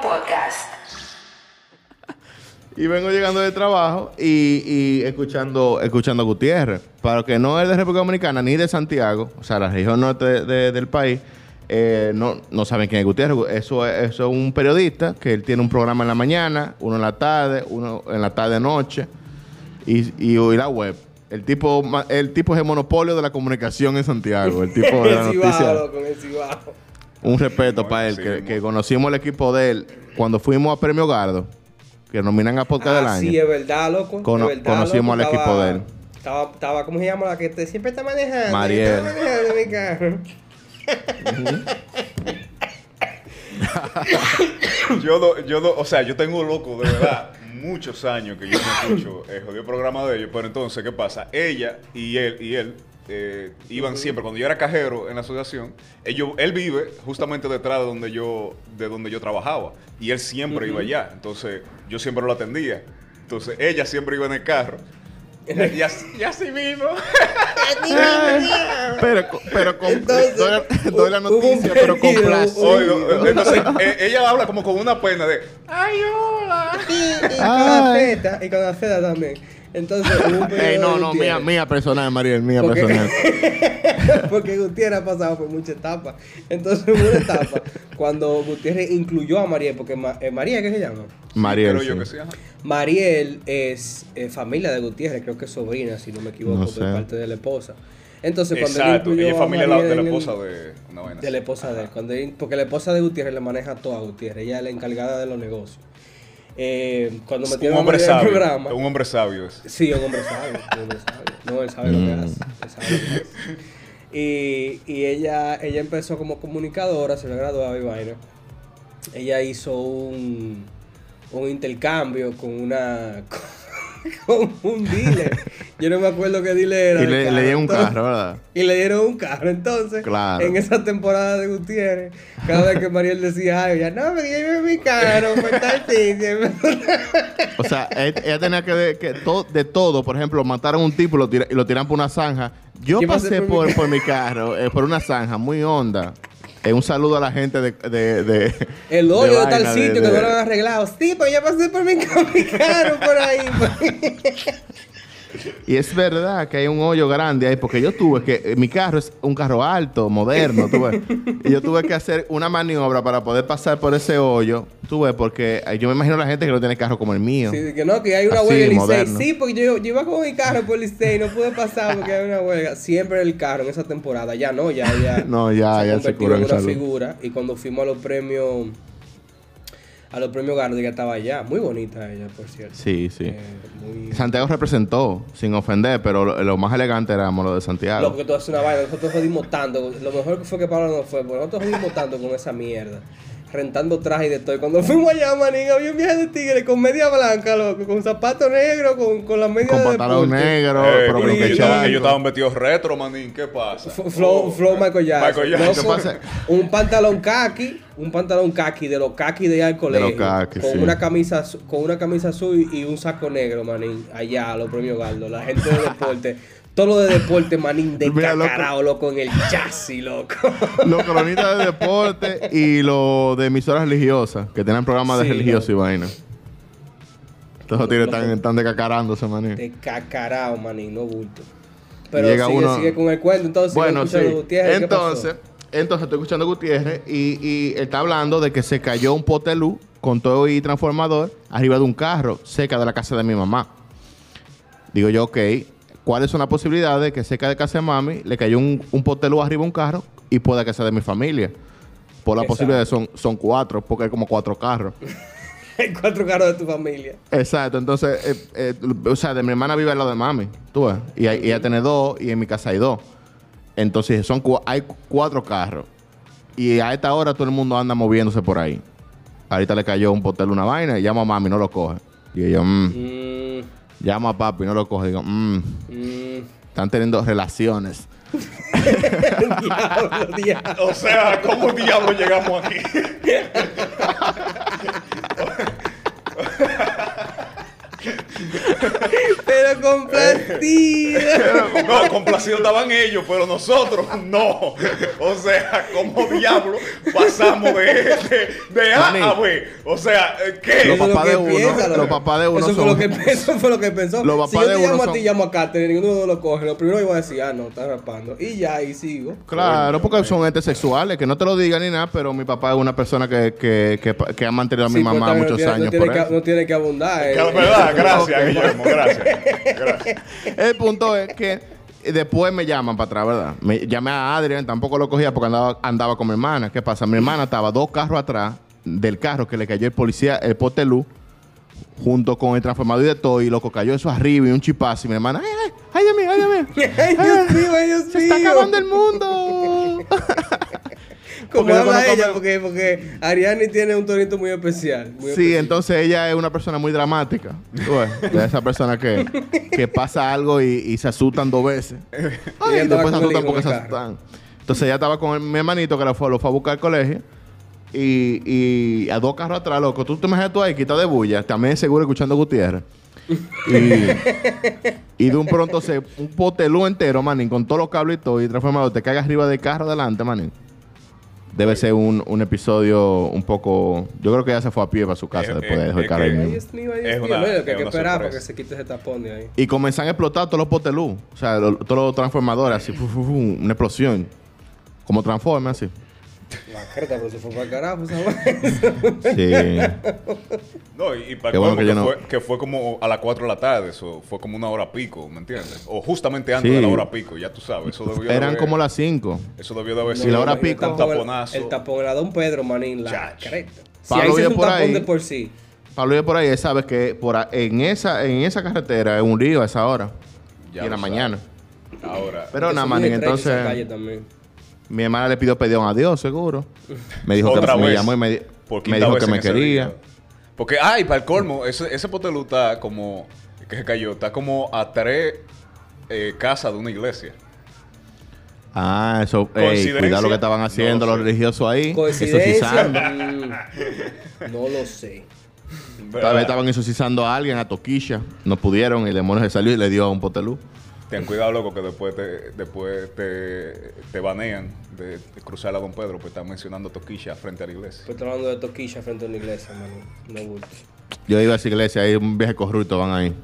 Podcast. Y vengo llegando de trabajo y, y escuchando, escuchando a Gutiérrez. Para los que no es de República Dominicana ni de Santiago, o sea, la región norte de- de- del país, eh, no, no saben quién es Gutiérrez. Eso es, eso es un periodista que él tiene un programa en la mañana, uno en la tarde, uno en la tarde-noche y, y, y la web. El tipo, el tipo es el monopolio de la comunicación en Santiago. El tipo de la el noticia. loco, el cibao. Un respeto para él, que, mo- que conocimos el equipo de él cuando fuimos a Premio Gardo, que nominan a Podcast del Ah, Año. sí, es verdad, loco. Cono- es verdad, conocimos loco. al equipo de él. Estaba, estaba, ¿cómo se llama? La que te- siempre está manejando. Mariel. Está manejando mi carro. Yo, no- yo no- o sea, yo tengo loco, de verdad, muchos años que yo no escucho el jodido programa de ellos, pero entonces, ¿qué pasa? Ella y él, y él, eh, iban siempre, cuando yo era cajero en la asociación, ellos, él vive justamente detrás de donde yo, de donde yo trabajaba, y él siempre iba allá, entonces yo siempre lo atendía. Entonces, ella siempre iba en el carro. Y así, y así mismo. Pero, pero con, Entonces, doy, doy la hubo un noticia, pero con placer. entonces, eh, ella habla como con una pena de, ¡ay, hola! Y, y con la feta, y con la feta también. Entonces, hubo un Ey, no, no, mía, mía personal, Mariel, mía Porque- personal. Porque Gutiérrez ha pasado por muchas etapas. Entonces hubo una etapa cuando Gutiérrez incluyó a Mariel, porque Ma- eh, María, ¿qué se llama? Mariel, Creo yo sí. que sí, ajá. Mariel es eh, familia de Gutiérrez, creo que es sobrina, si no me equivoco, No por parte de la esposa. Entonces, cuando él Exacto, incluyó ella es familia de la, Mariel de esposa de una vaina de la esposa de él. Cuando él- porque la esposa de Gutiérrez le maneja todo a Gutiérrez. Ella es la encargada de los negocios. Eh, cuando Un metieron a hombre sabio. programa. Un hombre sabio es. Sí, un hombre sabio. un hombre sabio. No, él sabe lo que Mm. hace. él sabe lo que hace. Y, y ella, ella empezó como comunicadora, se le graduaba y vaina. Ella hizo un, un intercambio con una con un dealer. Yo no me acuerdo qué dealer era. Y le, le dieron un carro, ¿verdad? y le dieron un carro. Entonces, Claro. en esa temporada de Gutiérrez, cada vez que Mariel decía algo, ya no, me lleve mi carro, por tal sitio". O sea, ella tenía que, de, que to- de todo. Por ejemplo, mataron a un tipo y lo, tira- y lo tiran por una zanja. Yo Yo pasé pasé por por, mi por mi carro, eh, por una zanja muy honda. Eh, un saludo a la gente de... de, de- El hoyo de, tal sitio que no lo han arreglado. Sí, pero ya pasé por mi, mi carro por ahí. Y es verdad que hay un hoyo grande ahí, porque yo tuve que, eh, mi carro es un carro alto, moderno, tuve. y yo tuve que hacer una maniobra para poder pasar por ese hoyo, tuve, porque eh, yo me imagino la gente que no tiene carro como el mío. Sí, que no, que hay una Así, huelga en Licey. Sí, porque yo, yo iba con mi carro por Licey y no pude pasar porque hay una huelga. Siempre el carro en esa temporada. Ya no, ya, ya. No, ya, ya se convertido curó en en una salud. figura. Y cuando fuimos a los premios, a los premios Gardi, que estaba allá. Muy bonita ella, por cierto. Sí, sí. Eh, muy... Santiago representó, sin ofender, pero lo, lo más elegante era lo de Santiago. Loco, que tú haces una vaina. Nosotros jodimos tanto. Lo mejor que fue que Pablo no fue, porque nosotros jodimos tanto con esa mierda. Rentando traje y de todo. Y cuando fuimos allá, manín, había un viaje de tigre con media blanca, loco, con zapato negro, con, con la media Con de pantalón negro, Eh, pero con ellos estaban, charco. ellos estaban vestidos retro, manín. ¿Qué pasa? F- Flow, Oh. flow Michael Jackson. Michael Jackson. Loco, ¿Qué pasa? un pantalón khaki, un pantalón khaki de los khaki de ir al colegio. khaki, con sí. una camisa con una camisa azul y un saco negro, manín, allá a los premios Galdo, la gente de deporte. Todo lo de deporte, manín, Mira, loco. descacarado, loco, en el chasis, loco. Los cronistas de deporte y los de emisoras religiosas, que tienen programas de Sí, religioso y vaina. Entonces, tigres Loco. están, están decacarándose, maní. Descacarado, manín, no bulto. Pero Llega sigue, uno- sigue con el cuento, entonces. sigue Bueno, sí. Gutiérrez. Entonces, entonces estoy escuchando a Gutiérrez y, y él está hablando de que se cayó un pote de luz con todo y transformador arriba de un carro cerca de la casa de mi mamá. Digo yo, ok, ¿cuáles son las posibilidades de que cerca de casa de mami le cayó un, un pote de luz arriba un carro y pueda que sea de mi familia? Por las Exacto. posibilidades son, son cuatro, porque hay como cuatro carros. Hay cuatro carros de tu familia. Exacto, entonces, eh, eh, o sea, de mi hermana vive al lado de mami, tú ves, y, hay- ella tiene dos y en mi casa hay dos. Entonces, son cu- hay cuatro carros. Y a esta hora todo el mundo anda moviéndose por ahí. Ahorita le cayó un potel una vaina y llama a mami, no lo coge. Y yo, mm, Mm, llama a papi, no lo coge. Digo, mm, mm. están teniendo relaciones. diablo, diablo. O sea, ¿cómo diablos llegamos aquí? Pero complacido. No, complacidos estaban ellos, pero nosotros no. O sea, como diablo pasamos de, de, de A a B. O sea, ¿qué? Los lo papás de uno, piensa, los papás de uno eso fue son- lo que Eso fue lo que pensó. Los si papás yo de te uno llamo a son- ti, llamo a Catherine, ninguno de los coge. Lo primero iba a decir, ah, no, está rapando. Y ya, y sigo. Claro, porque son entes sexuales, que no te lo digan ni nada, pero mi papá es una persona que, que, que, que ha mantenido a mi Sí, pero mamá muchos no tiene, años no tiene por que, eso. no tiene que abundar. eh. Que la verdad, gracias, Guillermo, gracias. Gracias. El punto es que después me llaman para atrás, ¿verdad? Me llamé a Adrián, tampoco lo cogía porque andaba, andaba con mi hermana. ¿Qué pasa? Mi hermana estaba dos carros atrás del carro que le cayó el policía, el poste luz, junto con el transformador y de todo, y loco cayó eso arriba y un chipazo. Y mi hermana, ¡ay, ay! ¡Ay, Dios mío, ay, Dios mío! Ay, Dios mío, ay, Dios ¡Se está mío. acabando el mundo! Como habla conozco ella, porque, porque Ariani tiene un tonito muy especial. muy Sí, entonces ella es una persona muy dramática. De esa persona que, que pasa algo y, y se asustan dos veces. Ay, y después se asustan porque se asustan. Entonces ella estaba con el- mi hermanito que lo fue, lo fue a buscar al colegio. Y, y a dos carros atrás, loco. Tú te imaginas tú ahí, quita de bulla. También seguro escuchando a Gutiérrez. Y, y de un pronto se un potelú entero, manín, con todos los cables y todo, y transformado, te cagas arriba del carro adelante, manín. Debe ser un, un episodio un poco. Yo creo que ella se fue a pie para su casa Es- después de dejar el carro ahí que- Ay, mismo. Dios mío, ay, Dios Es mío. una- Bueno, que hay es que una esperar para que sorpresa. se quite ese tapón de ahí. Y comenzaron a explotar todos los potelú. O sea, lo- todos los transformadores, así, fu, fu, fu, una explosión. Como transforma, así. La carta, pero se fue para el carajo, esa vaina. Sí. No, y, y para Qué bueno que no- fue, que fue como a las 4 de la tarde, eso fue como una hora pico, ¿me entiendes? O justamente antes Sí. de la hora pico, ya tú sabes. Eso debió de Eran haber- como las 5. Eso debió de haber sido la hora un pico. El taponazo. el tapón era Don Pedro, manín, la creta. Si Pablo ahí se un por tapón ahí. de por sí. Pablo vive por ahí, él sabe que por a- en, esa, en esa carretera es un río a esa hora. Ya y en la mañana. sabes. Ahora, Pero nada, manín, entonces. Mi hermana le pidió perdón a Dios, seguro. Me dijo que me llamó y me, dijo que me quería. Porque, ay, para el colmo, ese, ese potelú está como, que se cayó, está como a tres eh, casas de una iglesia. Ah, eso, ey, ¿Coincidencia? cuidado lo que estaban haciendo No los religiosos ahí. Coincidencia. Mm, no lo sé. Tal vez estaban exorcizando a alguien, a Toquilla. No pudieron y el demonio se salió y le dio a un potelú. Ten cuidado, loco, que después te, después te, te banean de, de cruzar a Don Pedro, pues están mencionando Toquilla frente a la iglesia. Pues estoy hablando de toquilla frente a una iglesia, mano. No gusta. Yo iba a esa iglesia, hay un viaje corrupto, van ahí.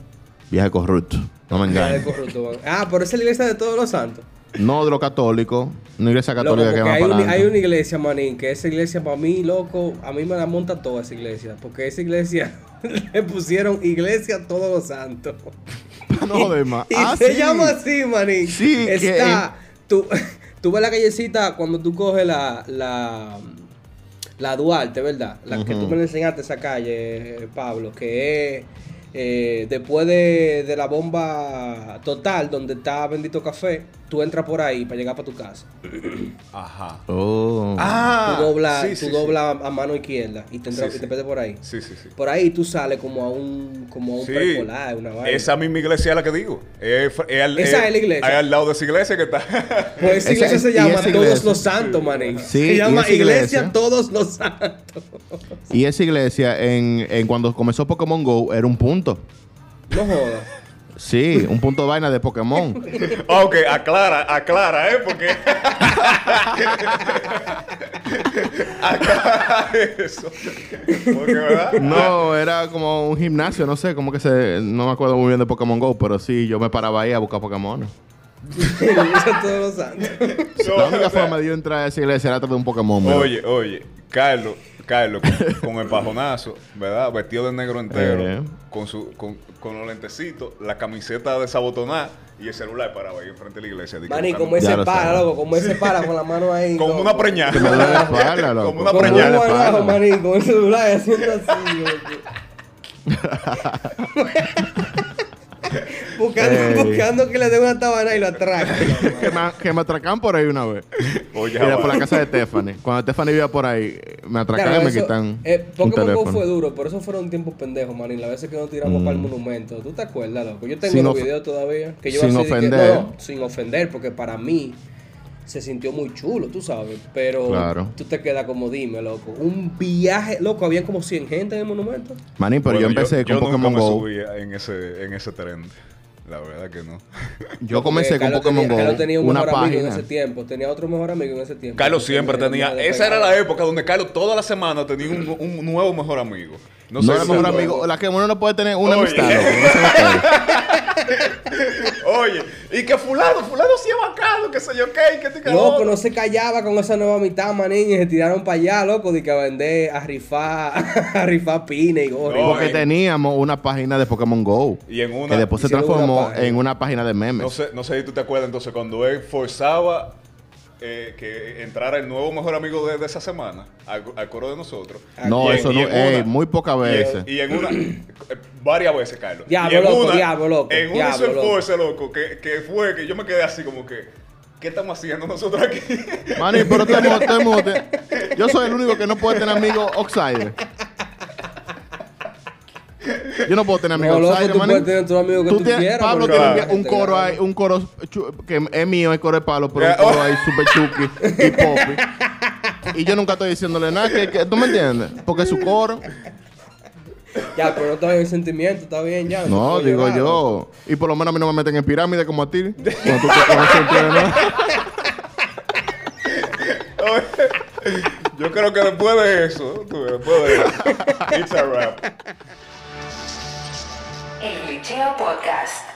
Viaje corrupto. No me engañes. corrupto, van. Ah, pero esa es la iglesia de todos los santos. No de los católicos. Una iglesia Loco, católica que va hay, una, hay una iglesia, manín, que esa iglesia para mí, loco, a mí me la monta toda esa iglesia. Porque esa iglesia le pusieron iglesia a todos los santos. No más. Y Ah, se sí. llama así, manín. Sí, que Está. Tú, tú ves la callecita cuando tú coges la. la la Duarte, ¿verdad? La que tú me enseñaste esa calle, Pablo, que es eh, después de, de la bomba total, donde está Bendito Café, tú entras por ahí para llegar para tu casa. Ajá. Oh. Ah, tú doblas sí, sí, tú doblas a mano izquierda y te, entras, Sí, y te metes por ahí. Sí, sí, sí. Por ahí tú sales como a un, como a un una vaina. Esa misma iglesia es la que digo. Es, fr- es al, Esa es la iglesia. Ahí al lado de esa iglesia que está. Pues esa Esa- iglesia se llama Todos iglesia. los Santos, manín. Sí, se llama iglesia. Todos los Santos. Y esa iglesia, en, en cuando comenzó Pokémon Go, era un punto. No jodas. Sí, un punto de vaina de Pokémon. ok, aclara, aclara, ¿eh? Porque. aclara eso. Porque, ¿verdad? No, era como un gimnasio, no sé, como que se... No me acuerdo muy bien de Pokémon Go, pero sí, yo me paraba ahí a buscar Pokémon. Todos los Santos. No, La única o sea, forma de yo entrar a esa iglesia era de un Pokémon. ¿verdad? Oye, oye, Carlos, Carlos, con, con el pajonazo, ¿verdad? Vestido de negro entero, Eh. con, su, con, con los lentecitos, la camiseta desabotonada y el celular parado ahí enfrente de la iglesia. Buscando- como ese para, loco, como ese para con la mano ahí. Como una preñada. Como una Como un preñada. guanajo, espalda. manín, con el celular haciendo así, loco. buscando, Ey. buscando que le dé una tabana y lo atraque. que, me, que me atracan por ahí una vez. Oye, Era por la casa de Stephanie. Cuando Stephanie vivía por ahí, me atracan Claro, y me eso- quitan eh, Pokémon Go fue duro, por eso fueron tiempos pendejos, manín. Las veces que nos tiramos Mm. para el monumento. ¿Tú te acuerdas, loco? Yo tengo Sin los videos todavía. Que yo sin así que- ofender. no, no, sin ofender, porque para mí se sintió muy chulo, tú sabes. Pero Claro. tú te quedas como, dime, loco. Un viaje, loco, había como 100 gente en el monumento. Manín, pero Bueno, yo empecé con nunca Pokémon me Go. subí en ese, en ese tren. La verdad que no. Yo comencé Porque con Pokémon tenía, Carlos tenía Go. un Una mejor amigo en página. ese tiempo. Tenía otro mejor amigo en ese tiempo. Carlos siempre tenía Esa era la época donde Carlos toda la semana tenía un, un nuevo mejor amigo. No, No sé si- mejor amigo. La que uno no puede tener una Oye. amistad, loco, no me. Oye, y que Fulano, Fulano sí es bacano, que sé yo qué, que te Loco, no se callaba con esa nueva mitad, manín, y se tiraron para allá, loco, de que a vender, a rifar, a rifar pines y gorras. No, Porque eh. teníamos una página de Pokémon Go. Y en una- Que después se una transformó en una página de memes. No sé, no sé si tú te acuerdas entonces cuando él forzaba eh, que entrara el nuevo mejor amigo de, de esa semana al, al coro de nosotros. No, Y en- eso y no, en ey, una- muy pocas y en- veces. Y en, una, eh, varias veces, Carlos. Diablo, Y en loco, una- diablo, loco, En una diablo, hizo loco. force, loco, que, que fue que yo me quedé así como que, ¿qué estamos haciendo nosotros aquí? Maní, pero mundo te- Yo soy el único que no puede tener amigos outsider. Yo no puedo tener amigos No, loco, outsider, tú puedes tener amigos que tú tienes- quieras, Pablo tiene claro. un, coro ahí, un coro que es mío, el coro de Pablo, pero un coro ahí super chuki y popi. Y yo nunca estoy diciéndole nada, que, que- ¿tú me entiendes? Porque es su coro. Ya, pero no está bien el sentimiento, está bien ya. No, digo yo. Y por lo menos a mí no me meten en pirámide como a ti. Cuando tú tú yo creo que después de eso, tú después de eso, it's a wrap. El Glitcheo Podcast.